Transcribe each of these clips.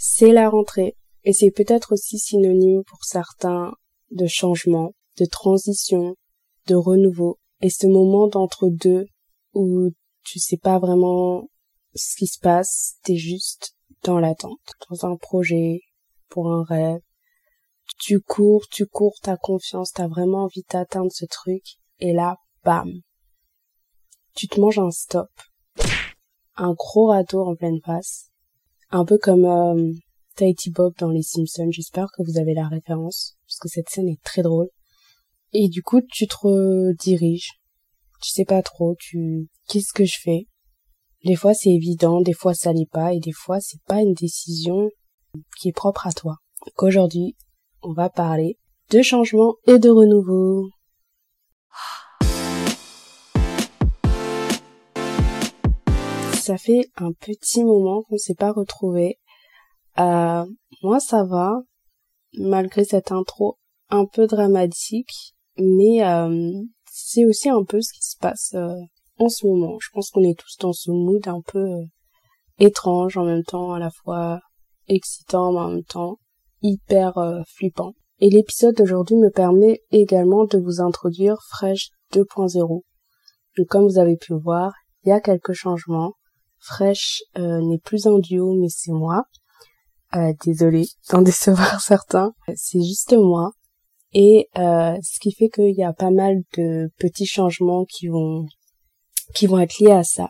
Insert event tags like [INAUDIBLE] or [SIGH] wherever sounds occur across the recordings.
C'est la rentrée et c'est peut-être aussi synonyme pour certains de changement, de transition, de renouveau et ce moment d'entre-deux où tu sais pas vraiment ce qui se passe, t'es juste dans l'attente, dans un projet, pour un rêve. Tu cours, tu cours, t'as confiance, t'as vraiment envie d'atteindre ce truc, et là, bam. Tu te manges un stop. Un gros râteau en pleine face. Un peu comme euh, Tahiti Bob dans Les Simpsons. J'espère que vous avez la référence, parce que cette scène est très drôle. Et du coup, tu te rediriges. Tu sais pas trop, tu... Qu'est-ce que je fais? Des fois, c'est évident, des fois, ça l'est pas, et des fois, c'est pas une décision qui est propre à toi. Qu'aujourd'hui, on va parler de changement et de renouveau. Ça fait un petit moment qu'on s'est pas retrouvés. Euh, moi, ça va, malgré cette intro un peu dramatique, mais euh, c'est aussi un peu ce qui se passe euh, en ce moment. Je pense qu'on est tous dans ce mood un peu euh, étrange en même temps, à la fois excitant mais en même temps hyper flippant. Et l'épisode d'aujourd'hui me permet également de vous introduire Fresh 2.0. Donc comme vous avez pu voir, il y a quelques changements. Fresh n'est plus un duo mais c'est moi. Euh, désolée d'en [LAUGHS] décevoir certains. C'est juste moi. Et euh, ce qui fait qu'il y a pas mal de petits changements qui vont qui vont être liés à ça,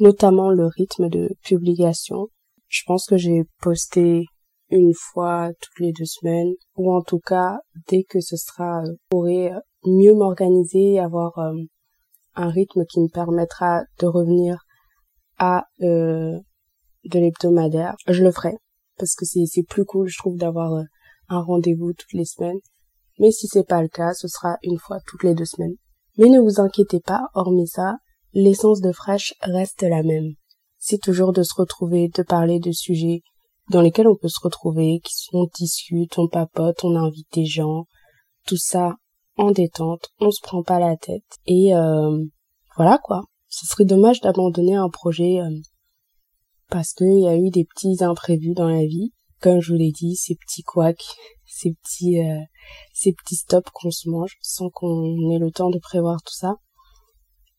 notamment le rythme de publication. Je pense que j'ai posté une fois toutes les deux semaines, ou en tout cas dès que ce sera euh, pourrait mieux m'organiser, avoir euh, un rythme qui me permettra de revenir euh, de l'hebdomadaire, je le ferai parce que c'est plus cool je trouve d'avoir euh, un rendez-vous toutes les semaines mais si c'est pas le cas, ce sera une fois toutes les deux semaines. Mais ne vous inquiétez pas, hormis ça, l'essence de Fresh reste la même. C'est toujours de se retrouver, de parler de sujets dans lesquels on peut se retrouver, qui sont discute, on papote, on invite des gens, tout ça en détente, on se prend pas la tête. Et euh, voilà quoi. Ce serait dommage d'abandonner un projet euh, parce qu'il y a eu des petits imprévus dans la vie. Comme je vous l'ai dit, ces petits couacs [LAUGHS] ces petits euh, ces petits stops qu'on se mange sans qu'on ait le temps de prévoir tout ça.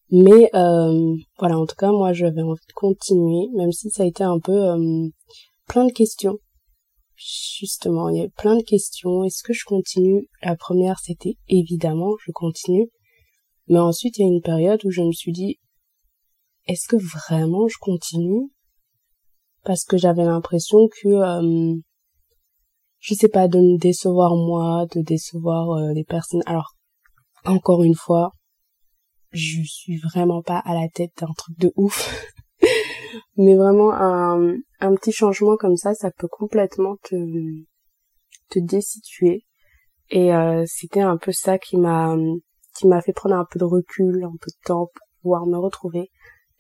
Mais euh, voilà, en tout cas, moi, j'avais envie de continuer, même si ça a été un peu euh, plein de questions. Justement, il y a plein de questions. Est-ce que je continue La première, c'était évidemment, je continue. Mais ensuite, il y a une période où je me suis dit, est-ce que vraiment je continue? Parce que j'avais l'impression que je sais pas, de me décevoir moi, de décevoir euh, les personnes. Alors, encore une fois, je suis vraiment pas à la tête d'un truc de ouf. [LAUGHS] Mais vraiment, un, un petit changement comme ça, ça peut complètement te, te désituer. Et euh, c'était un peu ça qui m'a qui m'a fait prendre un peu de recul, un peu de temps pour pouvoir me retrouver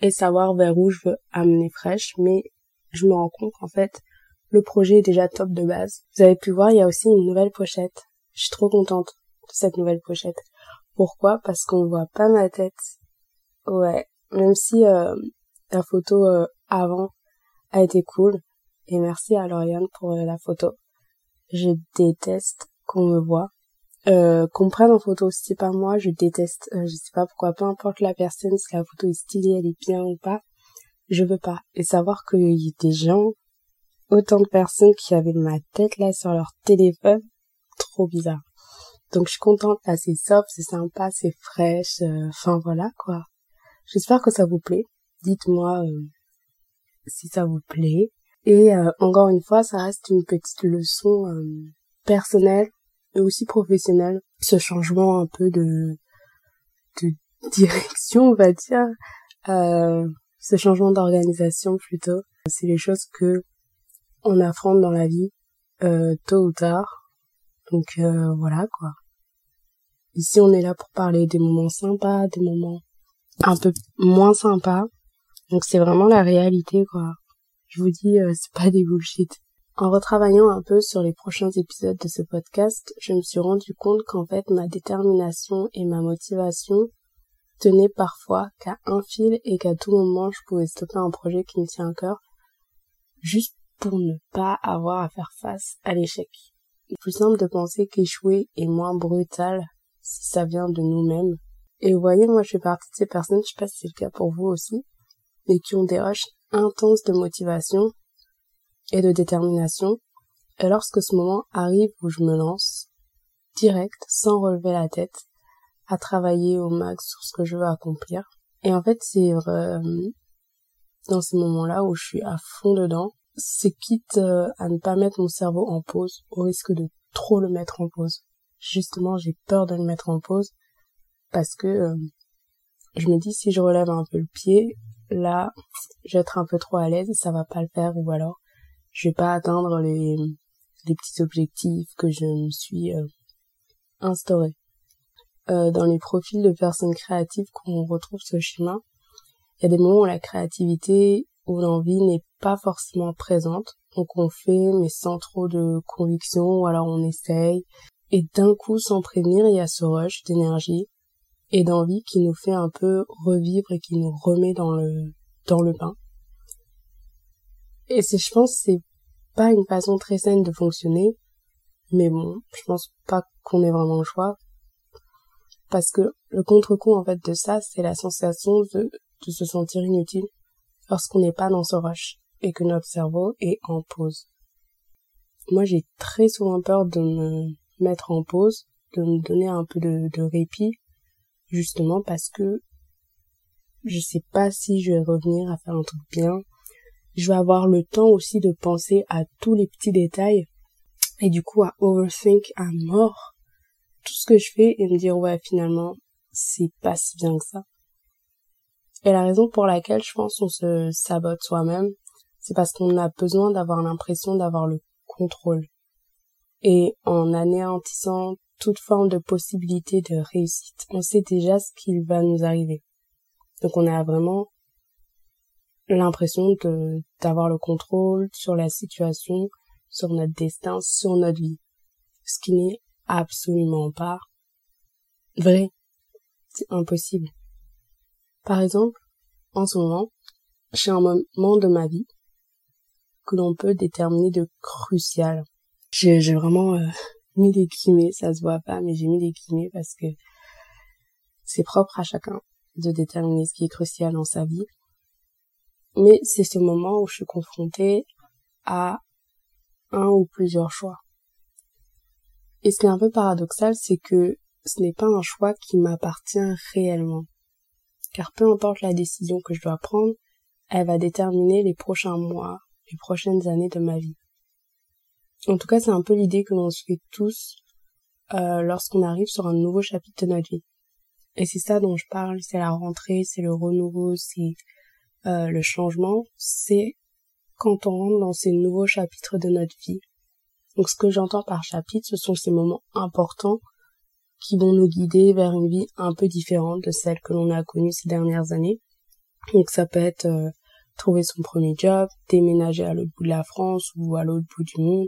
et savoir vers où je veux amener fraîche. Mais je me rends compte qu'en fait, le projet est déjà top de base. Vous avez pu voir, il y a aussi une nouvelle pochette. Je suis trop contente de cette nouvelle pochette. Pourquoi? Parce qu'on voit pas ma tête. Ouais, même si euh, la photo euh, avant a été cool. Et merci à Lauriane pour euh, la photo. Je déteste qu'on me voit. Euh, qu'on prenne en photo c'est pas moi, je déteste. je sais pas pourquoi, peu importe la personne, si la photo est stylée, elle est bien ou pas, je veux pas. Et savoir qu'il y a des gens autant de personnes qui avaient ma tête là sur leur téléphone. Trop bizarre. Donc je suis contente, là c'est soft, c'est sympa, c'est fraîche, euh, enfin voilà quoi. J'espère que ça vous plaît. Dites-moi euh, si ça vous plaît. Et euh, encore une fois, ça reste une petite leçon personnelle et aussi professionnelle. Ce changement un peu de, de [LAUGHS] direction, on va dire. ce changement d'organisation plutôt. C'est les choses que on affronte dans la vie euh, tôt ou tard. Donc euh, voilà quoi. Ici on est là pour parler des moments sympas, des moments un peu moins sympas. Donc c'est vraiment la réalité quoi. Je vous dis euh, c'est pas des bullshit. En retravaillant un peu sur les prochains épisodes de ce podcast, je me suis rendu compte qu'en fait ma détermination et ma motivation tenaient parfois qu'à un fil et qu'à tout moment je pouvais stopper un projet qui me tient à cœur juste pour ne pas avoir à faire face à l'échec. Il est plus simple de penser qu'échouer est moins brutal si ça vient de nous-mêmes. Et vous voyez, moi je fais partie de ces personnes, je sais pas si c'est le cas pour vous aussi, mais qui ont des rushs intenses de motivation et de détermination. Et lorsque ce moment arrive où je me lance, direct, sans relever la tête, à travailler au max sur ce que je veux accomplir. Et en fait, c'est euh, dans ces moments-là où je suis à fond dedans, c'est quitte euh, à ne pas mettre mon cerveau en pause, au risque de trop le mettre en pause. Justement, j'ai peur de le mettre en pause parce que euh, je me dis si je relève un peu le pied, là, je vais être un peu trop à l'aise ça va pas le faire ou alors je vais pas atteindre les, les petits objectifs que je me suis euh, instauré. Euh, dans les profils de personnes créatives qu'on retrouve ce schéma, il y a des moments où la créativité ou l'envie n'est pas forcément présente. Donc on fait mais sans trop de conviction ou alors on essaye. Et d'un coup, sans prévenir, il y a ce rush d'énergie et d'envie qui nous fait un peu revivre et qui nous remet dans le, dans le bain. Et c'est, je pense, c'est pas une façon très saine de fonctionner. Mais bon, je pense pas qu'on ait vraiment le choix. Parce que le contre-coup, en fait, de ça, c'est la sensation de, de se sentir inutile lorsqu'on n'est pas dans ce rush et que notre cerveau est en pause. Moi, j'ai très souvent peur de me mettre en pause, de me donner un peu de, de répit, justement parce que je sais pas si je vais revenir à faire un truc bien. Je vais avoir le temps aussi de penser à tous les petits détails et du coup à overthink à mort tout ce que je fais et me dire ouais finalement c'est pas si bien que ça. Et la raison pour laquelle je pense on se sabote soi-même, c'est parce qu'on a besoin d'avoir l'impression d'avoir le contrôle. Et en anéantissant toute forme de possibilité de réussite, on sait déjà ce qui va nous arriver. Donc on a vraiment l'impression de d'avoir le contrôle sur la situation, sur notre destin, sur notre vie. Ce qui n'est absolument pas vrai. C'est impossible. Par exemple, en ce moment, j'ai un moment de ma vie que l'on peut déterminer de crucial. J'ai vraiment euh, [LAUGHS] mis des guillemets, ça se voit pas, mais j'ai mis des guillemets parce que c'est propre à chacun de déterminer ce qui est crucial dans sa vie. Mais c'est ce moment où je suis confrontée à un ou plusieurs choix. Et ce qui est un peu paradoxal, c'est que ce n'est pas un choix qui m'appartient réellement. Car peu importe la décision que je dois prendre, elle va déterminer les prochains mois, les prochaines années de ma vie. En tout cas, c'est un peu l'idée que l'on se fait tous euh, lorsqu'on arrive sur un nouveau chapitre de notre vie. Et c'est ça dont je parle, c'est la rentrée, c'est le renouveau, c'est euh, le changement, c'est quand on rentre dans ces nouveaux chapitres de notre vie. Donc ce que j'entends par chapitre, ce sont ces moments importants qui vont nous guider vers une vie un peu différente de celle que l'on a connue ces dernières années. Donc ça peut être euh, trouver son premier job, déménager à l'autre bout de la France ou à l'autre bout du monde,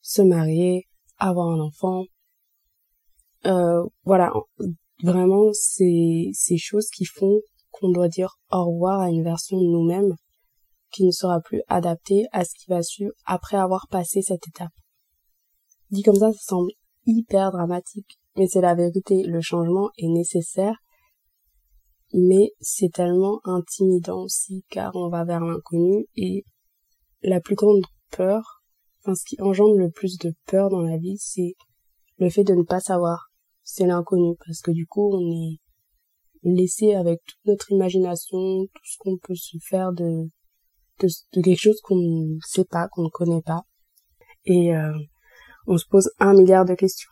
se marier, avoir un enfant. Euh, voilà, vraiment ces choses qui font qu'on doit dire au revoir à une version de nous-mêmes qui ne sera plus adaptée à ce qui va suivre après avoir passé cette étape. Dit comme ça, ça semble hyper dramatique, mais c'est la vérité. Le changement est nécessaire, mais c'est tellement intimidant aussi car on va vers l'inconnu et la plus grande peur, enfin ce qui engendre le plus de peur dans la vie, c'est le fait de ne pas savoir. C'est l'inconnu parce que du coup on est laissé avec toute notre imagination, tout ce qu'on peut se faire de, de, quelque chose qu'on ne sait pas, qu'on ne connaît pas. Et euh, on se pose un milliard de questions.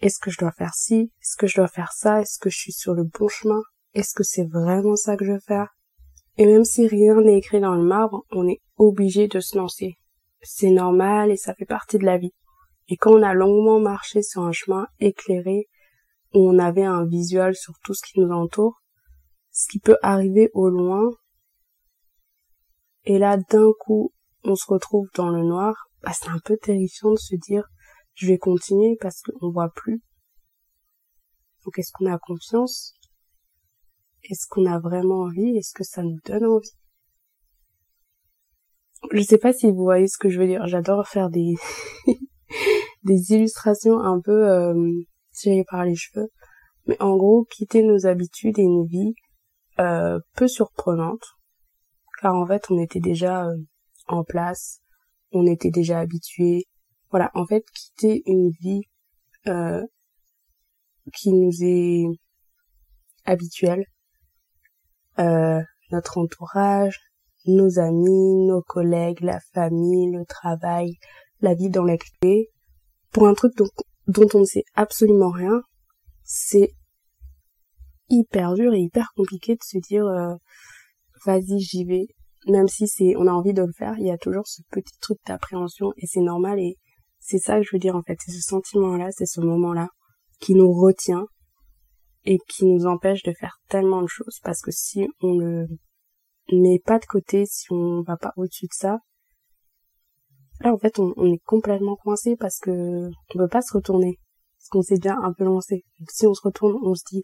Est-ce que je dois faire ci? Est-ce que je dois faire ça? Est-ce que je suis sur le bon chemin? Est-ce que c'est vraiment ça que je veux faire? Et même si rien n'est écrit dans le marbre, on est obligé de se lancer. C'est normal et ça fait partie de la vie. Et quand on a longuement marché sur un chemin éclairé, où on avait un visuel sur tout ce qui nous entoure, ce qui peut arriver au loin, et là d'un coup on se retrouve dans le noir, bah, c'est un peu terrifiant de se dire je vais continuer parce qu'on voit plus. Donc est-ce qu'on a confiance? Est-ce qu'on a vraiment envie? Est-ce que ça nous donne envie? Je sais pas si vous voyez ce que je veux dire. J'adore faire des [LAUGHS] illustrations un peu euh, tirées par les cheveux. Mais en gros, quitter nos habitudes et une vie euh, peu surprenante, car en fait, on était déjà euh, en place, on était déjà habitué. Voilà, en fait, quitter une vie euh, qui nous est habituelle, euh, notre entourage, nos amis, nos collègues, la famille, le travail, la vie dans clés, pour un truc dont, dont on ne sait absolument rien, c'est hyper dur et hyper compliqué de se dire euh, vas-y j'y vais. Même si c'est on a envie de le faire il y a toujours ce petit truc d'appréhension et c'est normal et c'est ça que je veux dire en fait. C'est ce sentiment là c'est ce moment là qui nous retient et qui nous empêche de faire tellement de choses parce que si on le met pas de côté si on va pas au-dessus de ça là en fait on, est complètement coincé parce que on peut pas se retourner. Parce qu'on s'est déjà un peu lancé. Si on se retourne on se dit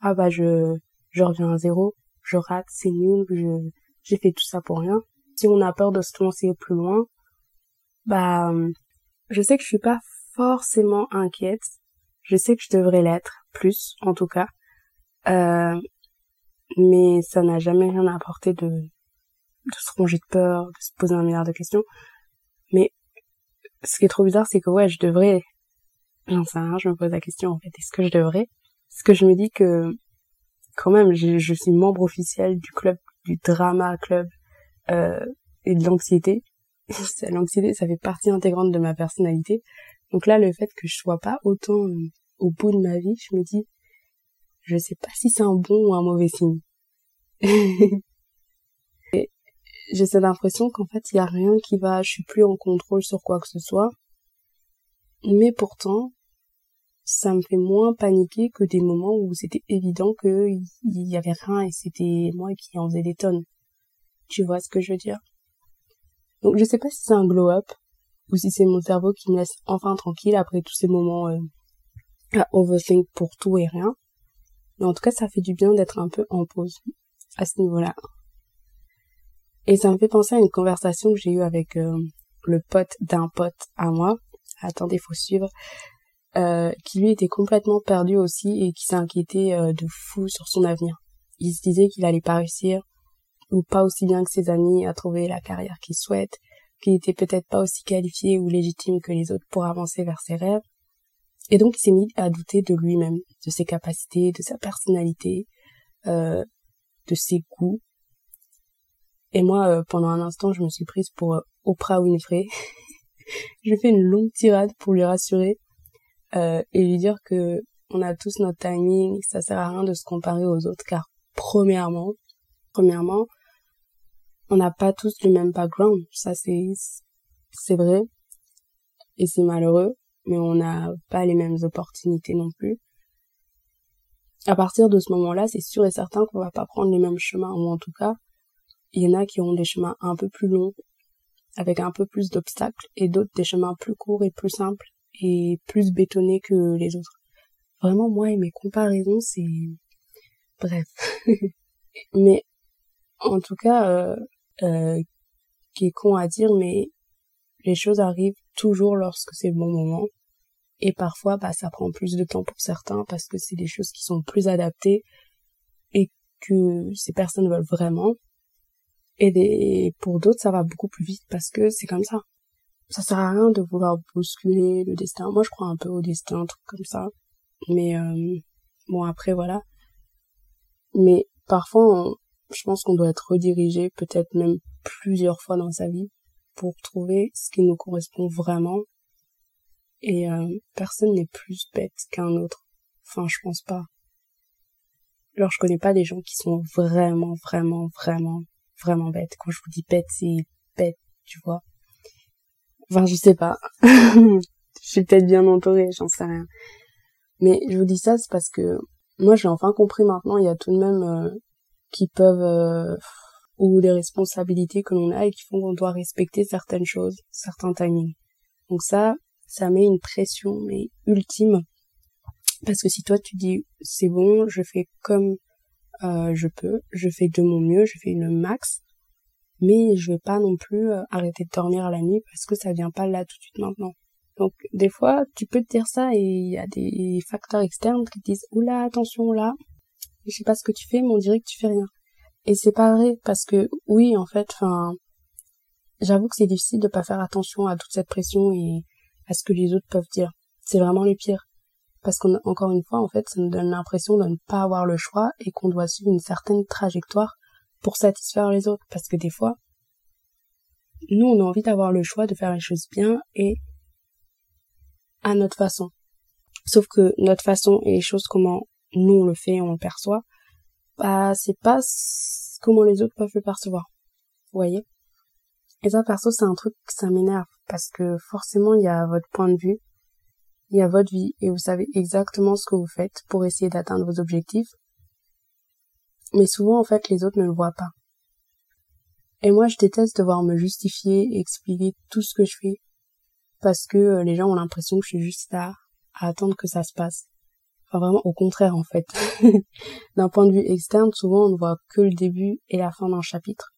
ah bah je je reviens à zéro je rate c'est nul je j'ai fait tout ça pour rien. Si on a peur de se lancer plus loin bah je sais que je suis pas forcément inquiète. Je sais que je devrais l'être plus en tout cas. Euh, mais ça n'a jamais rien apporté de de se ronger de peur, de se poser un milliard de questions. Mais ce qui est trop bizarre, c'est que ouais, je devrais, j'en sais rien, je me pose la question en fait, est-ce que je devrais? Parce que je me dis que quand même, je, suis membre officiel du club, du drama club euh, et de l'anxiété. [LAUGHS] l'anxiété, ça fait partie intégrante de ma personnalité. Donc là, le fait que je sois pas autant euh, au bout de ma vie, je me dis, je sais pas si c'est un bon ou un mauvais signe. [LAUGHS] j'ai cette impression qu'en fait, il y a rien qui va, je suis plus en contrôle sur quoi que ce soit. Mais pourtant, ça me fait moins paniquer que des moments où c'était évident qu'il y avait rien et c'était moi qui en faisais des tonnes. Tu vois ce que je veux dire? Donc je sais pas si c'est un glow-up ou si c'est mon cerveau qui me laisse enfin tranquille après tous ces moments euh, à overthink pour tout et rien. Mais en tout cas, ça fait du bien d'être un peu en pause à ce niveau-là. Et ça me fait penser à une conversation que j'ai eue avec euh, le pote d'un pote à moi. Attendez, faut suivre. Euh, qui lui était complètement perdu aussi et qui s'inquiétait euh, de fou sur son avenir. Il se disait qu'il allait pas réussir ou pas aussi bien que ses amis à trouver la carrière qu'il souhaite, qu'il était peut-être pas aussi qualifié ou légitime que les autres pour avancer vers ses rêves. Et donc il s'est mis à douter de lui-même, de ses capacités, de sa personnalité, euh, de ses goûts et moi, euh, pendant un instant, je me suis prise pour euh, Oprah Winfrey. [LAUGHS] je fais une longue tirade pour lui rassurer euh, et lui dire que on a tous notre timing, ça sert à rien de se comparer aux autres, car premièrement, premièrement, on n'a pas tous le même background, ça c'est c'est vrai et c'est malheureux, mais on n'a pas les mêmes opportunités non plus. À partir de ce moment-là, c'est sûr et certain qu'on va pas prendre les mêmes chemins, ou en tout cas, il y en a qui ont des chemins un peu plus longs, avec un peu plus d'obstacles, et d'autres des chemins plus courts et plus simples, et plus bétonnés que les autres. Vraiment, moi et mes comparaisons, c'est... Bref. [LAUGHS] mais, en tout cas, euh, euh, qui est con à dire, mais les choses arrivent toujours lorsque c'est le bon moment. Et parfois, bah, ça prend plus de temps pour certains parce que c'est des choses qui sont plus adaptées et que ces personnes veulent vraiment. Et des, pour d'autres, ça va beaucoup plus vite parce que c'est comme ça. Ça sert à rien de vouloir bousculer le destin. Moi, je crois un peu au destin, un truc comme ça. Mais euh, bon, après, voilà. Mais parfois, je pense qu'on doit être redirigé, peut-être même plusieurs fois dans sa vie, pour trouver ce qui nous correspond vraiment. Et euh, personne n'est plus bête qu'un autre. Enfin, je pense pas. Alors, je connais pas des gens qui sont vraiment, vraiment, vraiment vraiment bête. Quand je vous dis bête, c'est bête, tu vois. Enfin, je sais pas. [LAUGHS] je suis peut-être bien entourée, j'en sais rien. Mais je vous dis ça, c'est parce que moi, j'ai enfin compris maintenant, il y a tout de même euh, qui peuvent euh, ou des responsabilités que l'on a et qui font qu'on doit respecter certaines choses, certains timings. Donc ça, ça met une pression mais ultime parce que si toi tu dis c'est bon, je fais comme euh, je peux, je fais de mon mieux, je fais le max. mais je vais pas non plus euh, arrêter de dormir la nuit parce que ça vient pas là tout de suite maintenant. Donc des fois, tu peux te dire ça et il y a des facteurs externes qui te disent oula attention là, je sais pas ce que tu fais, mais on dirait que tu fais rien. Et c'est pas vrai parce que oui en fait, j'avoue que c'est difficile de pas faire attention à toute cette pression et à ce que les autres peuvent dire. C'est vraiment le pire. Parce qu'encore une fois, en fait, ça nous donne l'impression de ne pas avoir le choix et qu'on doit suivre une certaine trajectoire pour satisfaire les autres. Parce que des fois, nous, on a envie d'avoir le choix de faire les choses bien et à notre façon. Sauf que notre façon et les choses comment nous on le fait, on le perçoit, bah c'est pas comment les autres peuvent le percevoir. Vous voyez? Et ça perso c'est un truc ça m'énerve parce que forcément il y a votre point de vue, il y a votre vie et vous savez exactement ce que vous faites pour essayer d'atteindre vos objectifs. Mais souvent en fait les autres ne le voient pas. Et moi je déteste devoir me justifier et expliquer tout ce que je fais parce que euh, les gens ont l'impression que je suis juste là à attendre que ça se passe. Enfin vraiment au contraire en fait. [LAUGHS] d'un point de vue externe, souvent on ne voit que le début et la fin d'un chapitre.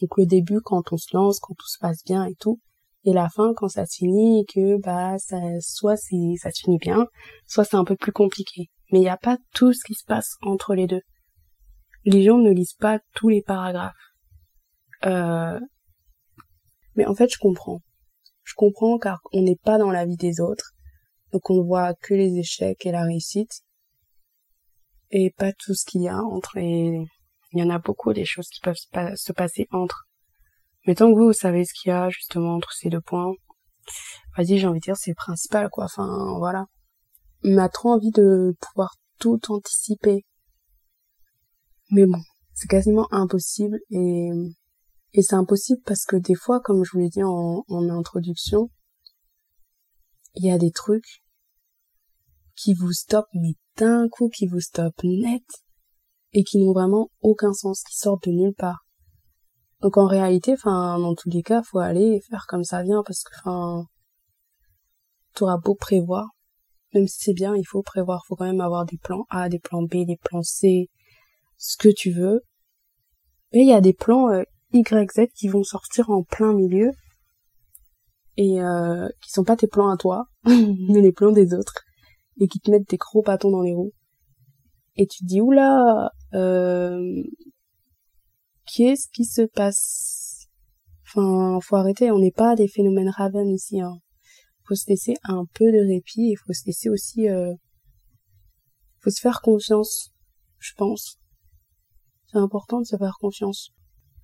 Donc le début quand on se lance, quand tout se passe bien et tout, et la fin quand ça finit que bah ça soit c'est ça finit bien, soit c'est un peu plus compliqué. Mais il n'y a pas tout ce qui se passe entre les deux. Les gens ne lisent pas tous les paragraphes. Euh... Mais en fait je comprends. Je comprends car on n'est pas dans la vie des autres, donc on voit que les échecs et la réussite, et pas tout ce qu'il y a entre les... Il y en a beaucoup des choses qui peuvent se passer entre. Mais tant que vous, savez ce qu'il y a justement entre ces deux points, vas-y, j'ai envie de dire, c'est principal, quoi. Enfin, voilà. On a trop envie de pouvoir tout anticiper. Mais bon, c'est quasiment impossible et et c'est impossible parce que des fois, comme je vous l'ai dit en, en introduction, il y a des trucs qui vous stoppent, mais d'un coup qui vous stoppent net et qui n'ont vraiment aucun sens, qui sortent de nulle part. Donc en réalité, enfin, dans tous les cas, faut aller faire comme ça vient parce que, enfin, t'auras beau prévoir, même si c'est bien, il faut prévoir, faut quand même avoir des plans A, des plans B, des plans C, ce que tu veux. Mais il y a des plans euh, YZ qui vont sortir en plein milieu et euh, qui sont pas tes plans à toi, [LAUGHS] mais les plans des autres et qui te mettent des gros bâtons dans les roues. Et tu te dis oula, euh, qu'est-ce qui se passe? Enfin, faut arrêter, on n'est pas des phénomènes Raven ici. Hein. Faut se laisser un peu de répit et faut se laisser aussi, euh, faut se faire confiance, je pense. C'est important de se faire confiance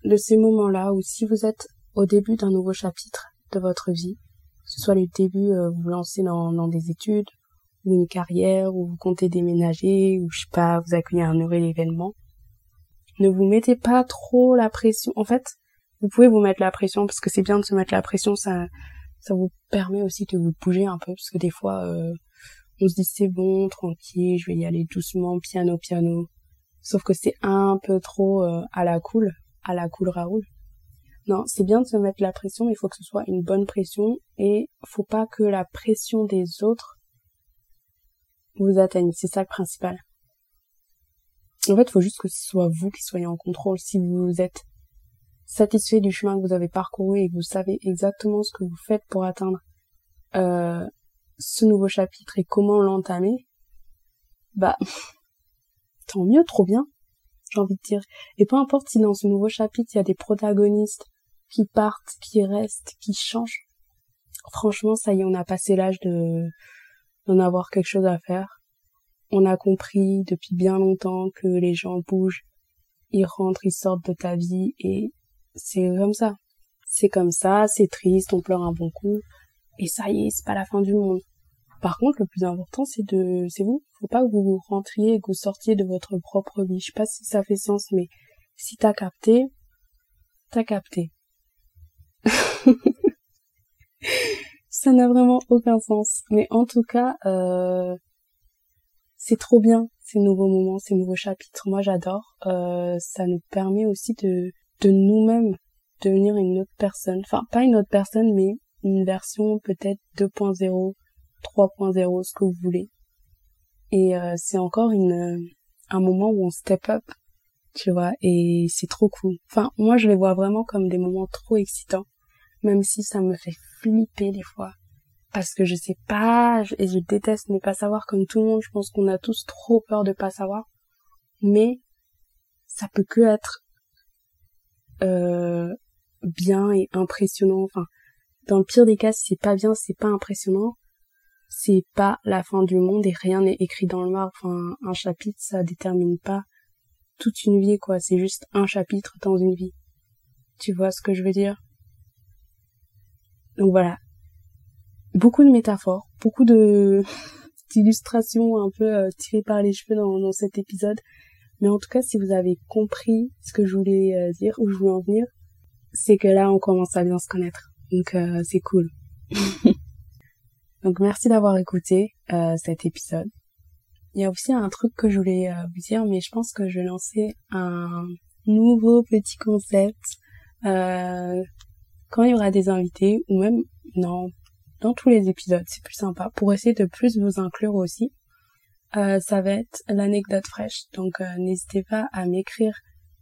de ces moments-là où si vous êtes au début d'un nouveau chapitre de votre vie, que ce soit le début, euh, vous vous lancez dans, dans des études, ou une carrière, ou vous comptez déménager, ou je sais pas, vous accueillez un nouvel événement, ne vous mettez pas trop la pression. En fait, vous pouvez vous mettre la pression parce que c'est bien de se mettre la pression, ça, ça vous permet aussi de vous bouger un peu parce que des fois, euh, on se dit c'est bon, tranquille, je vais y aller doucement, piano, piano. Sauf que c'est un peu trop euh, à la cool à la cool Raoul. Non, c'est bien de se mettre la pression, il faut que ce soit une bonne pression et faut pas que la pression des autres vous atteigne. C'est ça le principal. En fait, il faut juste que ce soit vous qui soyez en contrôle. Si vous êtes satisfait du chemin que vous avez parcouru et que vous savez exactement ce que vous faites pour atteindre euh, ce nouveau chapitre et comment l'entamer, bah [LAUGHS] tant mieux, trop bien j'ai envie de dire. Et peu importe si dans ce nouveau chapitre, il y a des protagonistes qui partent, qui restent, qui changent. Franchement, ça y est, on a passé l'âge de d'en avoir quelque chose à faire. On a compris depuis bien longtemps que les gens bougent, ils rentrent, ils sortent de ta vie et c'est comme ça. C'est comme ça, c'est triste, on pleure un bon coup et ça y est, c'est pas la fin du monde. Par contre, le plus important, c'est de, c'est vous. Faut pas que vous rentriez et que vous sortiez de votre propre vie. Je sais pas si ça fait sens, mais si t'as capté, t'as capté. [LAUGHS] ça n'a vraiment aucun sens. Mais en tout cas, euh, c'est trop bien ces nouveaux moments, ces nouveaux chapitres. Moi, j'adore. Euh, ça nous permet aussi de, de nous-mêmes devenir une autre personne. Enfin, pas une autre personne, mais une version peut-être 2.0 3.0, ce que vous voulez. Et euh, c'est encore une, un moment où on step up tu vois, et c'est trop cool. Enfin, moi, je les vois vraiment comme des moments trop excitants, même si ça me fait flipper des fois. Parce que je sais pas, et je déteste ne pas savoir comme tout le monde, je pense qu'on a tous trop peur de pas savoir. Mais, ça peut que être, euh, bien et impressionnant, enfin, dans le pire des cas, si c'est pas bien, c'est pas impressionnant, c'est pas la fin du monde et rien n'est écrit dans le marbre. Enfin, un chapitre, ça détermine pas toute une vie, quoi. C'est juste un chapitre dans une vie. Tu vois ce que je veux dire? Donc voilà. Beaucoup de métaphores, beaucoup de [LAUGHS] d'illustrations un peu euh, tirées par les cheveux dans, dans, cet épisode. Mais en tout cas, si vous avez compris ce que je voulais euh, dire, où je voulais en venir, c'est que là, on commence à bien se connaître. Donc euh, c'est cool. [LAUGHS] Donc merci d'avoir écouté euh, cet épisode. Il y a aussi un truc que je voulais vous dire, mais je pense que je vais lancer un nouveau petit concept euh, quand il y aura des invités ou même non dans tous les épisodes, c'est plus sympa pour essayer de plus vous inclure aussi. ça va être l'anecdote fraîche, donc n'hésitez pas à m'écrire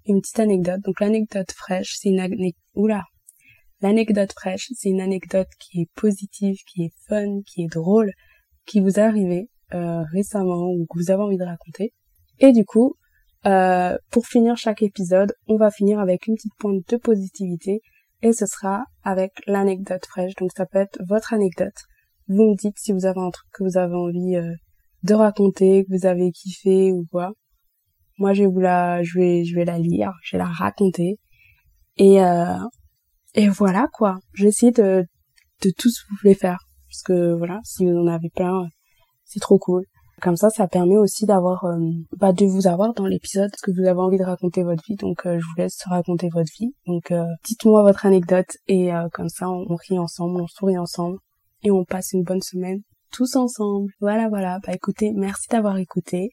une petite anecdote. Donc l'anecdote fraîche, c'est une anecdote. Oula, L'anecdote fraîche, c'est une anecdote qui est positive, qui est fun, qui est drôle, qui vous est arrivée euh, récemment ou que vous avez envie de raconter. Et du coup, euh, pour finir chaque épisode, on va finir avec une petite pointe de positivité et ce sera avec l'anecdote fraîche. Donc ça peut être votre anecdote. Vous me dites si vous avez un truc que vous avez envie euh, de raconter, que vous avez kiffé ou quoi. Moi, je vais vous la, je vais, je vais la lire, je vais la raconter et euh, et voilà quoi. J'ai essayé de, de tous vous les faire. Parce que voilà, si vous en avez plein, c'est trop cool. Comme ça, ça permet aussi d'avoir, euh, bah, de vous avoir dans l'épisode parce que vous avez envie de raconter votre vie. Donc, euh, je vous laisse raconter votre vie. Donc, euh, dites-moi votre anecdote et comme ça, on, on rit ensemble, on sourit ensemble et on passe une bonne semaine tous ensemble. Voilà, voilà. Bah, écoutez, merci d'avoir écouté.